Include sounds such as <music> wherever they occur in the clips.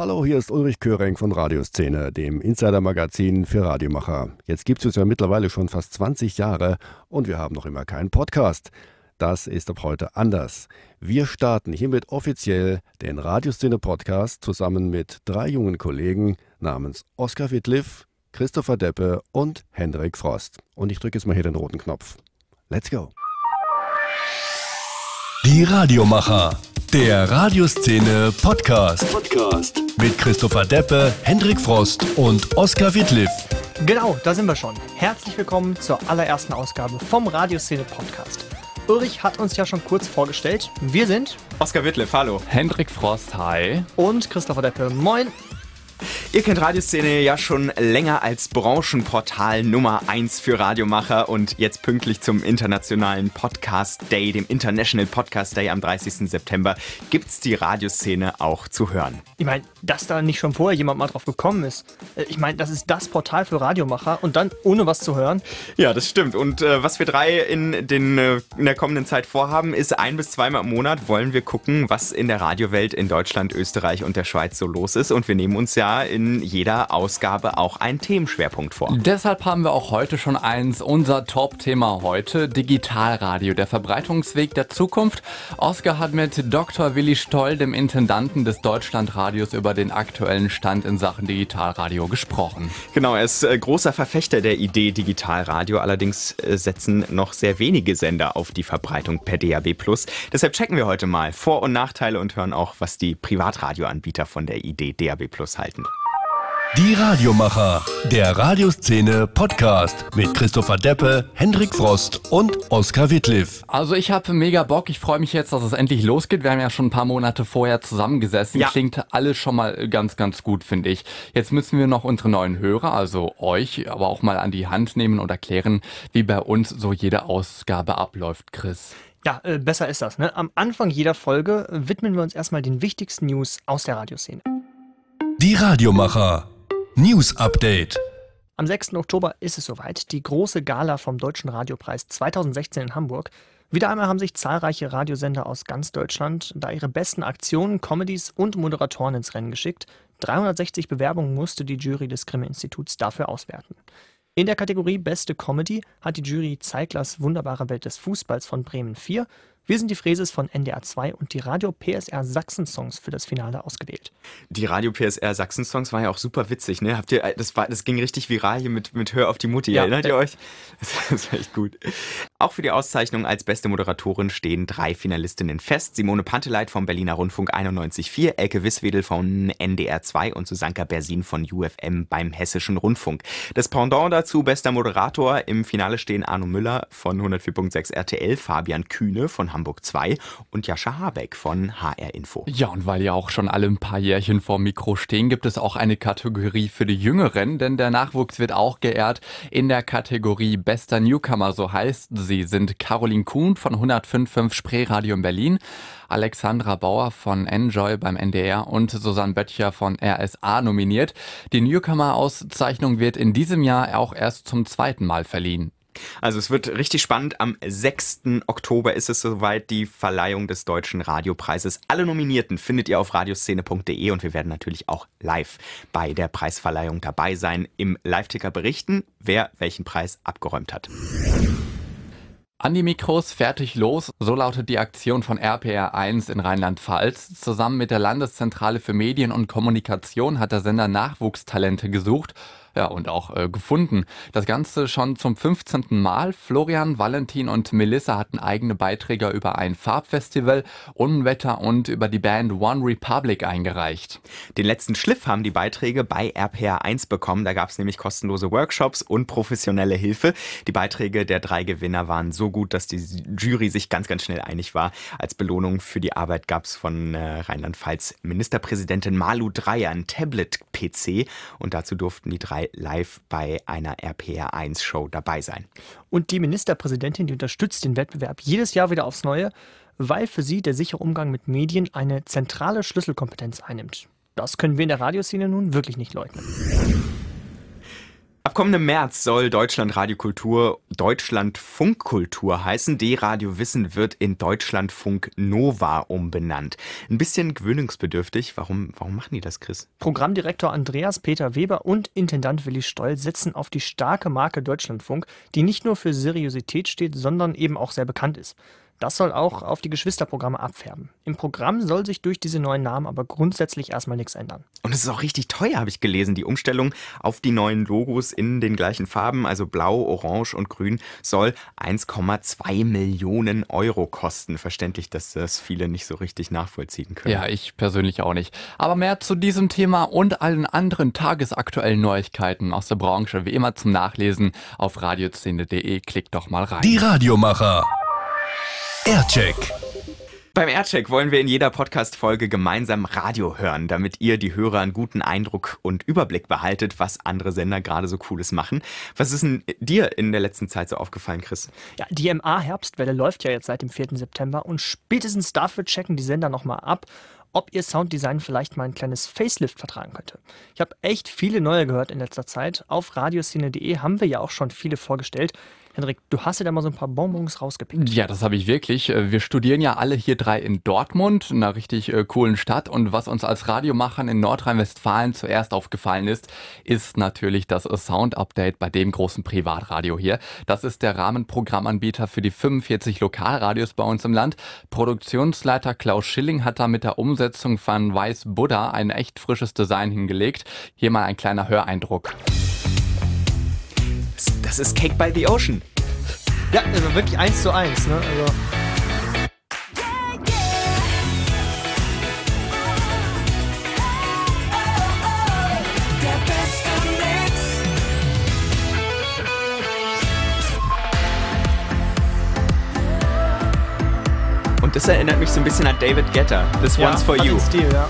Hallo, hier ist Ulrich Köring von Radioszene, dem Insider-Magazin für Radiomacher. Jetzt gibt es uns ja mittlerweile schon fast 20 Jahre und wir haben noch immer keinen Podcast. Das ist ab heute anders. Wir starten hiermit offiziell den Radioszene-Podcast zusammen mit drei jungen Kollegen namens Oskar Wittliff, Christopher Deppe und Hendrik Frost. Und ich drücke jetzt mal hier den roten Knopf. Let's go. Die Radiomacher. Der Radioszene Podcast. Podcast. Mit Christopher Deppe, Hendrik Frost und Oskar Wittliff. Genau, da sind wir schon. Herzlich willkommen zur allerersten Ausgabe vom Radioszene Podcast. Ulrich hat uns ja schon kurz vorgestellt. Wir sind Oskar Wittliff, hallo. Hendrik Frost, hi. Und Christopher Deppe, moin. Ihr kennt Radioszene ja schon länger als Branchenportal Nummer 1 für Radiomacher und jetzt pünktlich zum internationalen Podcast Day, dem International Podcast Day am 30. September, gibt's die Radioszene auch zu hören. Ich meine, dass da nicht schon vorher jemand mal drauf gekommen ist. Äh, ich meine, das ist das Portal für Radiomacher und dann ohne was zu hören. Ja, das stimmt. Und äh, was wir drei in, den, äh, in der kommenden Zeit vorhaben, ist ein bis zweimal im Monat wollen wir gucken, was in der Radiowelt in Deutschland, Österreich und der Schweiz so los ist. Und wir nehmen uns ja in in jeder Ausgabe auch einen Themenschwerpunkt vor. Deshalb haben wir auch heute schon eins, unser Top-Thema heute, Digitalradio, der Verbreitungsweg der Zukunft. Oskar hat mit Dr. Willi Stoll, dem Intendanten des Deutschlandradios, über den aktuellen Stand in Sachen Digitalradio gesprochen. Genau, er ist äh, großer Verfechter der Idee Digitalradio, allerdings äh, setzen noch sehr wenige Sender auf die Verbreitung per DAB+. Deshalb checken wir heute mal Vor- und Nachteile und hören auch, was die Privatradioanbieter von der Idee DAB+ halten. Die Radiomacher, der Radioszene Podcast mit Christopher Deppe, Hendrik Frost und Oskar Wittliff. Also ich habe mega Bock, ich freue mich jetzt, dass es endlich losgeht. Wir haben ja schon ein paar Monate vorher zusammengesessen. Ja. Klingt alles schon mal ganz, ganz gut, finde ich. Jetzt müssen wir noch unsere neuen Hörer, also euch, aber auch mal an die Hand nehmen und erklären, wie bei uns so jede Ausgabe abläuft, Chris. Ja, äh, besser ist das. Ne? Am Anfang jeder Folge widmen wir uns erstmal den wichtigsten News aus der Radioszene. Die Radiomacher. News Update. Am 6. Oktober ist es soweit, die große Gala vom Deutschen Radiopreis 2016 in Hamburg. Wieder einmal haben sich zahlreiche Radiosender aus ganz Deutschland da ihre besten Aktionen, Comedies und Moderatoren ins Rennen geschickt. 360 Bewerbungen musste die Jury des Grimme-Instituts dafür auswerten. In der Kategorie Beste Comedy hat die Jury Zeiglers Wunderbare Welt des Fußballs von Bremen 4 wir sind die Fräses von NDR 2 und die Radio PSR Sachsen Songs für das Finale ausgewählt. Die Radio PSR Sachsen Songs war ja auch super witzig, ne? Habt ihr, das, war, das ging richtig viral hier mit, mit Hör auf die Mutti, ja, erinnert ihr euch? <laughs> Das war echt gut. Auch für die Auszeichnung als beste Moderatorin stehen drei Finalistinnen fest. Simone Panteleit vom Berliner Rundfunk 91.4, Elke Wisswedel von NDR 2 und Susanka Bersin von UFM beim Hessischen Rundfunk. Das Pendant dazu, bester Moderator. Im Finale stehen Arno Müller von 104.6 RTL, Fabian Kühne von Hamburg Hamburg 2 und Jascha Habeck von HR Info. Ja, und weil ja auch schon alle ein paar Jährchen vor Mikro stehen, gibt es auch eine Kategorie für die Jüngeren, denn der Nachwuchs wird auch geehrt in der Kategorie Bester Newcomer, so heißt sie, sind Caroline Kuhn von 105.5 Spreeradio in Berlin, Alexandra Bauer von Enjoy beim NDR und Susanne Böttcher von RSA nominiert. Die Newcomer-Auszeichnung wird in diesem Jahr auch erst zum zweiten Mal verliehen. Also es wird richtig spannend. Am 6. Oktober ist es soweit die Verleihung des Deutschen Radiopreises. Alle Nominierten findet ihr auf radioszene.de und wir werden natürlich auch live bei der Preisverleihung dabei sein, im Live-Ticker berichten, wer welchen Preis abgeräumt hat. An die Mikros, fertig los. So lautet die Aktion von RPR1 in Rheinland-Pfalz. Zusammen mit der Landeszentrale für Medien und Kommunikation hat der Sender Nachwuchstalente gesucht ja, und auch äh, gefunden. Das Ganze schon zum 15. Mal. Florian, Valentin und Melissa hatten eigene Beiträge über ein Farbfestival, Unwetter und über die Band One Republic eingereicht. Den letzten Schliff haben die Beiträge bei RPR1 bekommen. Da gab es nämlich kostenlose Workshops und professionelle Hilfe. Die Beiträge der drei Gewinner waren so gut, dass die Jury sich ganz, ganz schnell einig war. Als Belohnung für die Arbeit gab es von äh, Rheinland-Pfalz Ministerpräsidentin Malu Dreyer ein Tablet-PC und dazu durften die drei live bei einer RPR1-Show dabei sein. Und die Ministerpräsidentin, die unterstützt den Wettbewerb jedes Jahr wieder aufs Neue, weil für sie der sichere Umgang mit Medien eine zentrale Schlüsselkompetenz einnimmt. Das können wir in der Radioszene nun wirklich nicht leugnen. Ab kommendem März soll Deutschland Radiokultur Deutschland Funkkultur heißen. D-Radio Wissen wird in Deutschland Funk Nova umbenannt. Ein bisschen gewöhnungsbedürftig. Warum, warum machen die das, Chris? Programmdirektor Andreas Peter Weber und Intendant Willi Stoll setzen auf die starke Marke Deutschlandfunk, die nicht nur für Seriosität steht, sondern eben auch sehr bekannt ist. Das soll auch auf die Geschwisterprogramme abfärben. Im Programm soll sich durch diese neuen Namen aber grundsätzlich erstmal nichts ändern. Und es ist auch richtig teuer, habe ich gelesen. Die Umstellung auf die neuen Logos in den gleichen Farben, also blau, orange und grün, soll 1,2 Millionen Euro kosten. Verständlich, dass das viele nicht so richtig nachvollziehen können. Ja, ich persönlich auch nicht. Aber mehr zu diesem Thema und allen anderen tagesaktuellen Neuigkeiten aus der Branche, wie immer zum Nachlesen auf radioszene.de. Klickt doch mal rein. Die Radiomacher. Aircheck. Beim Aircheck wollen wir in jeder Podcast-Folge gemeinsam Radio hören, damit ihr die Hörer einen guten Eindruck und Überblick behaltet, was andere Sender gerade so Cooles machen. Was ist denn dir in der letzten Zeit so aufgefallen, Chris? Ja, die MA-Herbstwelle läuft ja jetzt seit dem 4. September und spätestens dafür checken die Sender nochmal ab, ob ihr Sounddesign vielleicht mal ein kleines Facelift vertragen könnte. Ich habe echt viele neue gehört in letzter Zeit. Auf radioszene.de haben wir ja auch schon viele vorgestellt. Henrik, du hast dir da mal so ein paar Bonbons rausgepickt. Ja, das habe ich wirklich. Äh, wir studieren ja alle hier drei in Dortmund, einer richtig äh, coolen Stadt. Und was uns als Radiomachern in Nordrhein-Westfalen zuerst aufgefallen ist, ist natürlich das Sound-Update bei dem großen Privatradio hier. Das ist der Rahmenprogrammanbieter für die 45 Lokalradios bei uns im Land. Produktionsleiter Klaus Schilling hat da mit der Umsetzung von Weiß Buddha ein echt frisches Design hingelegt. Hier mal ein kleiner Höreindruck. Das ist Cake by the Ocean. Ja, also wirklich eins zu eins. Ne? Also Und das erinnert mich so ein bisschen an David Guetta. This ja, one's for you. den Stil, ja.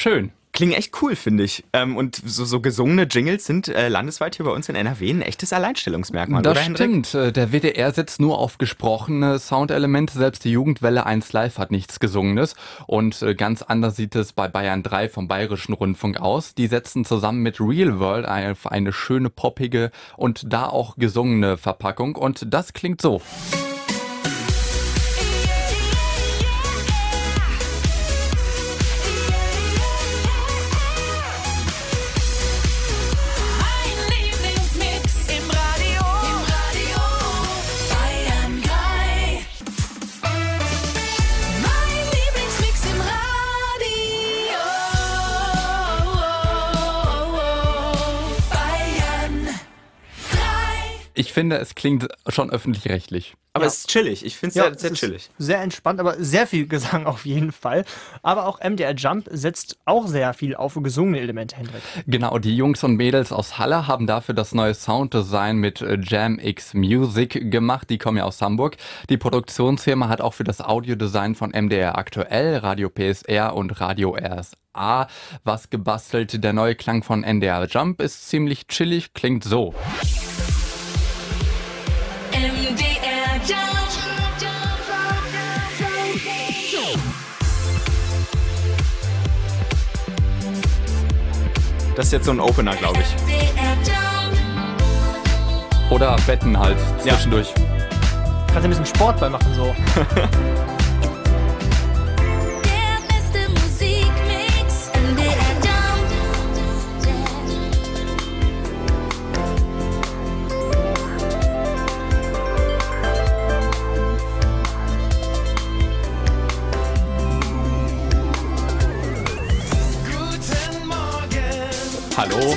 Schön. Klingen echt cool, finde ich. Ähm, und so, so gesungene Jingles sind äh, landesweit hier bei uns in NRW ein echtes Alleinstellungsmerkmal, Das oder stimmt. Äh, Der WDR setzt nur auf gesprochene Soundelemente. Selbst die Jugendwelle 1 Live hat nichts Gesungenes. Und äh, ganz anders sieht es bei Bayern 3 vom Bayerischen Rundfunk aus. Die setzen zusammen mit Real World auf eine schöne, poppige und da auch gesungene Verpackung. Und das klingt so. Ich finde, es klingt schon öffentlich-rechtlich. Aber Ja. es ist chillig. Ich finde es Ja, sehr, es sehr ist chillig. Sehr entspannt, aber sehr viel Gesang <laughs> auf jeden Fall. Aber auch MDR Jump setzt auch sehr viel auf gesungene Elemente, Hendrik. Genau, die Jungs und Mädels aus Halle haben dafür das neue Sounddesign mit äh, Jam X Music gemacht. Die kommen ja aus Hamburg. Die Produktionsfirma hat auch für das Audiodesign von MDR aktuell, Radio PSR und Radio RSA was gebastelt. Der neue Klang von NDR Jump ist ziemlich chillig, klingt so. Das ist jetzt so ein Opener, glaube ich. Oder Betten halt zwischendurch. Kannst ein bisschen Sport bei machen so. <laughs> Hallo.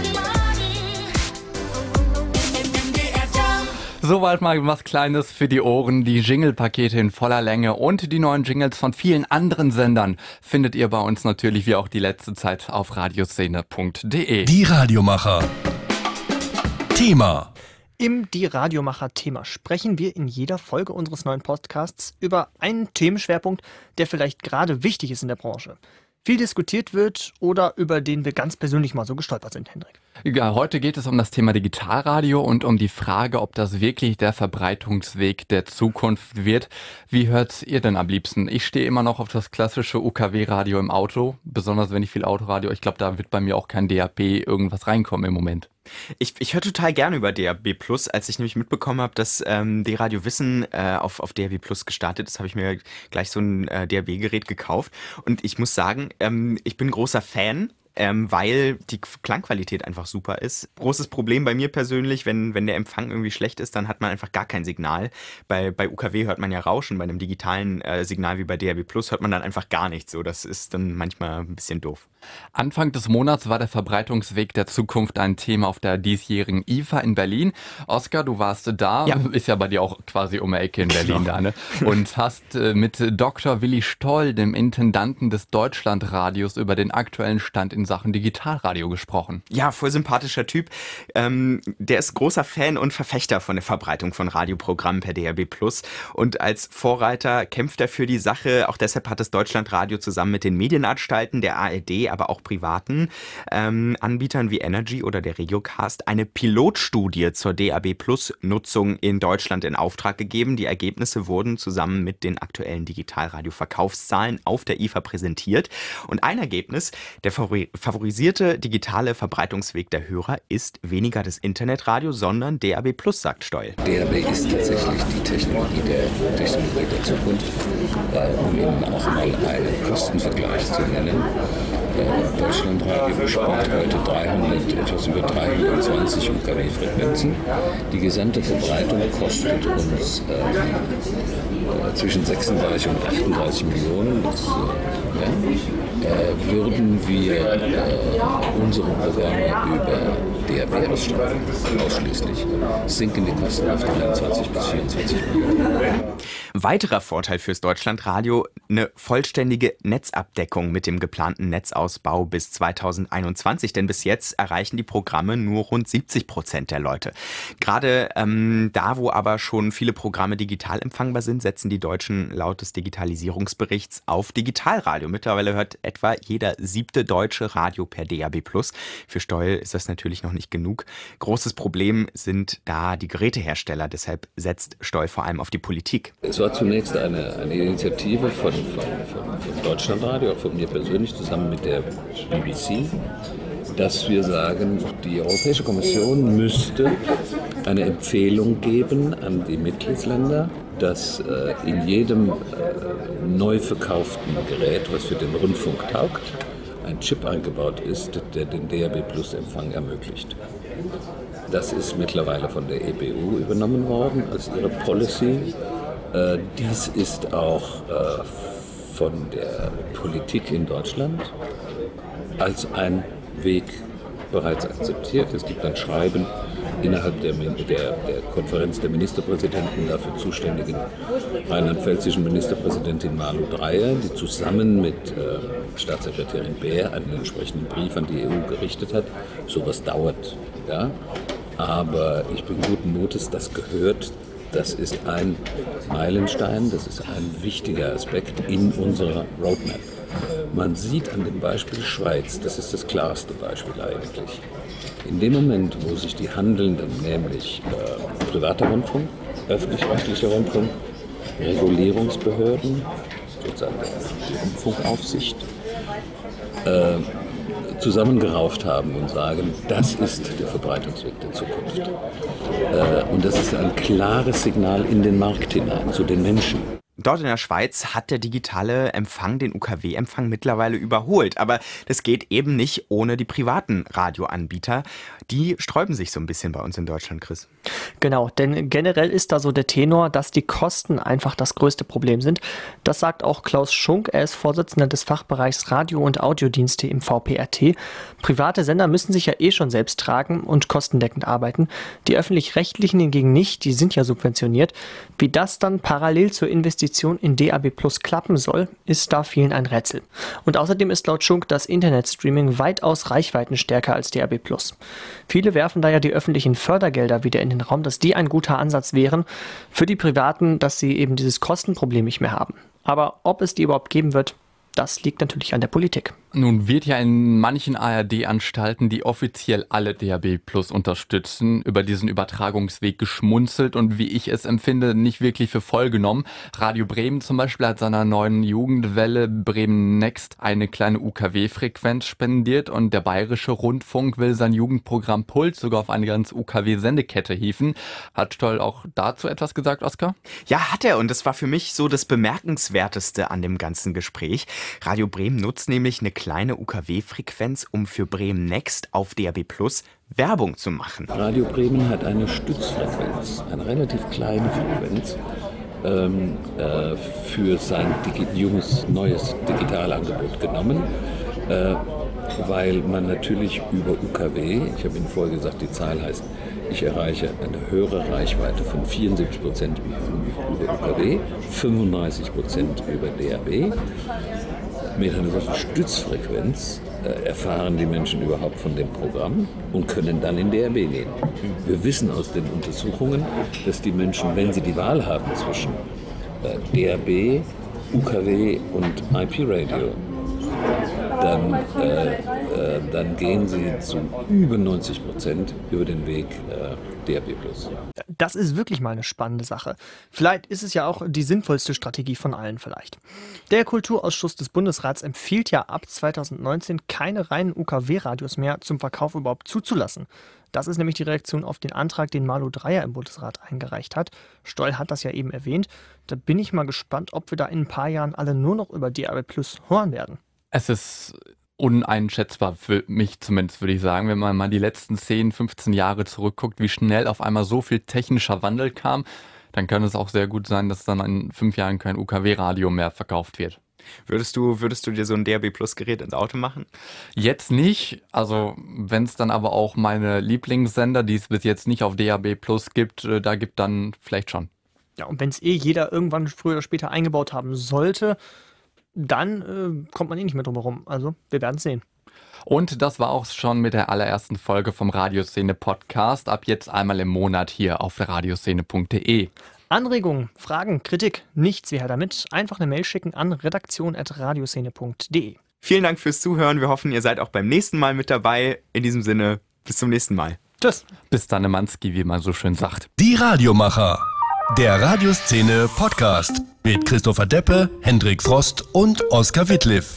Soweit mal was Kleines für die Ohren. Die Jingle-Pakete in voller Länge und die neuen Jingles von vielen anderen Sendern findet ihr bei uns natürlich wie auch die letzte Zeit auf radioszene.de. Die Radiomacher. Thema. Im Die Radiomacher-Thema sprechen wir in jeder Folge unseres neuen Podcasts über einen Themenschwerpunkt, der vielleicht gerade wichtig ist in der Branche. Viel diskutiert wird oder über den wir ganz persönlich mal so gestolpert sind, Hendrik. Ja, heute geht es um das Thema Digitalradio und um die Frage, ob das wirklich der Verbreitungsweg der Zukunft wird. Wie hört ihr denn am liebsten? Ich stehe immer noch auf das klassische UKW-Radio im Auto, besonders wenn ich viel Autoradio. Ich glaube, da wird bei mir auch kein DAB irgendwas reinkommen im Moment. Ich, ich höre total gerne über DAB Plus. Als ich nämlich mitbekommen habe, dass ähm, D-Radio Wissen äh, auf, auf DAB Plus gestartet ist, habe ich mir gleich so ein äh, DAB-Gerät gekauft. Und ich muss sagen, ähm, ich bin großer Fan. Ähm, weil die Klangqualität einfach super ist. Großes Problem bei mir persönlich, wenn, wenn der Empfang irgendwie schlecht ist, dann hat man einfach gar kein Signal. Bei, bei UKW hört man ja Rauschen, bei einem digitalen äh, Signal wie bei DAB Plus hört man dann einfach gar nichts. So, das ist dann manchmal ein bisschen doof. Anfang des Monats war der Verbreitungsweg der Zukunft ein Thema auf der diesjährigen IFA in Berlin. Oskar, du warst da, Ja. ist ja bei dir auch quasi um die Ecke in Berlin da, ne? Und hast äh, mit Dr. Willi Stoll, dem Intendanten des Deutschlandradios, über den aktuellen Stand in Sachen Digitalradio gesprochen. Ja, voll sympathischer Typ. Ähm, der ist großer Fan und Verfechter von der Verbreitung von Radioprogrammen per DAB Plus. Und als Vorreiter kämpft er für die Sache. Auch deshalb hat das Deutschlandradio zusammen mit den Medienanstalten der ARD, aber auch privaten ähm, Anbietern wie Energy oder der Regiocast eine Pilotstudie zur DAB Plus Nutzung in Deutschland in Auftrag gegeben. Die Ergebnisse wurden zusammen mit den aktuellen Digitalradio-Verkaufszahlen auf der IFA präsentiert. Und ein Ergebnis, der favori- favorisierte digitale Verbreitungsweg der Hörer ist weniger das Internetradio, sondern DAB Plus, sagt Stoll. DAB ist tatsächlich die Technologie der, Technologie der Zukunft, äh, um Ihnen auch mal einen Kostenvergleich zu nennen. Äh, Deutschlandradio bespielt heute 300, etwas über 320 UKW-Frequenzen. Die gesamte Verbreitung kostet uns äh, äh, zwischen 36 und 38 Millionen. Das, äh, ja, äh, würden wir äh, unsere Programme über ausstrahlen, ausschließlich, sinken die Kosten auf 23 bis 24 Millionen. Weiterer Vorteil fürs Deutschlandradio, eine vollständige Netzabdeckung mit dem geplanten Netzausbau bis 2021, denn bis jetzt erreichen die Programme nur rund 70 Prozent der Leute. Gerade ähm, da, wo aber schon viele Programme digital empfangbar sind, setzen die Deutschen laut des Digitalisierungsberichts auf Digitalradio. Mittlerweile hört etwa jeder siebte deutsche Radio per DAB+. Für Stoll ist das natürlich noch nicht genug. Großes Problem sind da die Gerätehersteller. Deshalb setzt Stoll vor allem auf die Politik. Es war zunächst eine, eine Initiative von, von, von, von Deutschlandradio, auch von mir persönlich, zusammen mit der BBC, dass wir sagen, die Europäische Kommission müsste eine Empfehlung geben an die Mitgliedsländer, dass äh, in jedem äh, neu verkauften Gerät, was für den Rundfunk taugt, ein Chip eingebaut ist, der den DAB Plus Empfang ermöglicht. Das ist mittlerweile von der EBU übernommen worden als ihre Policy. Äh, dies ist auch äh, von der Politik in Deutschland als ein Weg bereits akzeptiert. Es gibt ein Schreiben innerhalb der, der, der Konferenz der Ministerpräsidenten dafür zuständigen rheinland-pfälzischen Ministerpräsidentin Malu Dreyer, die zusammen mit äh, Staatssekretärin Bär einen entsprechenden Brief an die EU gerichtet hat. Sowas dauert, ja. Aber ich bin guten Mutes, das gehört, das ist ein Meilenstein, das ist ein wichtiger Aspekt in unserer Roadmap. Man sieht an dem Beispiel Schweiz, das ist das klarste Beispiel eigentlich. In dem Moment, wo sich die Handelnden, nämlich äh, privater Rundfunk, öffentlich-rechtlicher Rundfunk, Regulierungsbehörden, sozusagen die Rundfunkaufsicht, äh, zusammengerauft haben und sagen, das ist der Verbreitungsweg Zukunft. Äh, und das ist ein klares Signal in den Markt hinein, zu den Menschen. Dort in der Schweiz hat der digitale Empfang den UKW-Empfang mittlerweile überholt. Aber das geht eben nicht ohne die privaten Radioanbieter. Die sträuben sich so ein bisschen bei uns in Deutschland, Chris. Genau, denn generell ist da so der Tenor, dass die Kosten einfach das größte Problem sind. Das sagt auch Klaus Schunk, er ist Vorsitzender des Fachbereichs Radio- und Audiodienste im VPRT. Private Sender müssen sich ja eh schon selbst tragen und kostendeckend arbeiten. Die öffentlich-rechtlichen hingegen nicht, die sind ja subventioniert. Wie das dann parallel zur Investition Investition in DAB Plus klappen soll, ist da vielen ein Rätsel. Und außerdem ist laut Schunk das Internetstreaming weitaus reichweitenstärker als DAB Plus. Viele werfen daher die öffentlichen Fördergelder wieder in den Raum, dass die ein guter Ansatz wären für die Privaten, dass sie eben dieses Kostenproblem nicht mehr haben. Aber ob es die überhaupt geben wird, das liegt natürlich an der Politik. Nun wird ja in manchen ARD-Anstalten, die offiziell alle DAB Plus unterstützen, über diesen Übertragungsweg geschmunzelt und wie ich es empfinde, nicht wirklich für voll genommen. Radio Bremen zum Beispiel hat seiner neuen Jugendwelle Bremen Next eine kleine UKW-Frequenz spendiert und der Bayerische Rundfunk will sein Jugendprogramm Puls sogar auf eine ganz UKW-Sendekette hieven. Hat Stoll auch dazu etwas gesagt, Oskar? Ja, hat er. Und das war für mich so das Bemerkenswerteste an dem ganzen Gespräch. Radio Bremen nutzt nämlich eine kleine UKW-Frequenz, um für Bremen Next auf DAB Plus Werbung zu machen. Radio Bremen hat eine Stützfrequenz, eine relativ kleine Frequenz ähm, äh, für sein digi junges, neues Digitalangebot genommen, äh, weil man natürlich über UKW, ich habe Ihnen vorher gesagt, die Zahl heißt, ich erreiche eine höhere Reichweite von 74 Prozent über UKW, 35 Prozent über DAB. Mit einer solchen Stützfrequenz äh, erfahren die Menschen überhaupt von dem Programm und können dann in DRB gehen. Wir wissen aus den Untersuchungen, dass die Menschen, wenn sie die Wahl haben zwischen äh, DRB, UKW und IP-Radio, dann, äh, äh, dann gehen sie zu über 90 Prozent über den Weg äh, DRB+. Das ist wirklich mal eine spannende Sache. Vielleicht ist es ja auch die sinnvollste Strategie von allen vielleicht. Der Kulturausschuss des Bundesrats empfiehlt ja ab 2019 keine reinen UKW-Radios mehr zum Verkauf überhaupt zuzulassen. Das ist nämlich die Reaktion auf den Antrag, den Malu Dreyer im Bundesrat eingereicht hat. Stoll hat das ja eben erwähnt. Da bin ich mal gespannt, ob wir da in ein paar Jahren alle nur noch über DAB Plus hören werden. Es ist uneinschätzbar für mich zumindest, würde ich sagen, wenn man mal die letzten 10, 15 Jahre zurückguckt, wie schnell auf einmal so viel technischer Wandel kam, dann kann es auch sehr gut sein, dass dann in fünf Jahren kein UKW-Radio mehr verkauft wird. Würdest du, würdest du dir so ein DAB Plus Gerät ins Auto machen? Jetzt nicht, also wenn es dann aber auch meine Lieblingssender, die es bis jetzt nicht auf DAB Plus gibt, äh, da gibt dann vielleicht schon. Ja, und wenn es eh jeder irgendwann früher oder später eingebaut haben sollte, dann äh, kommt man eh nicht mehr drum herum. Also, wir werden sehen. Und das war auch schon mit der allerersten Folge vom Radioszene Podcast. Ab jetzt einmal im Monat hier auf radioszene.de. Anregungen, Fragen, Kritik, nichts wie her damit. Einfach eine Mail schicken an redaktion.radioszene.de. Vielen Dank fürs Zuhören. Wir hoffen, ihr seid auch beim nächsten Mal mit dabei. In diesem Sinne, bis zum nächsten Mal. Tschüss. Bis dann, Manski, wie man so schön sagt. Die Radiomacher. Der Radioszene Podcast mit Christopher Deppe, Hendrik Frost und Oskar Wittliff.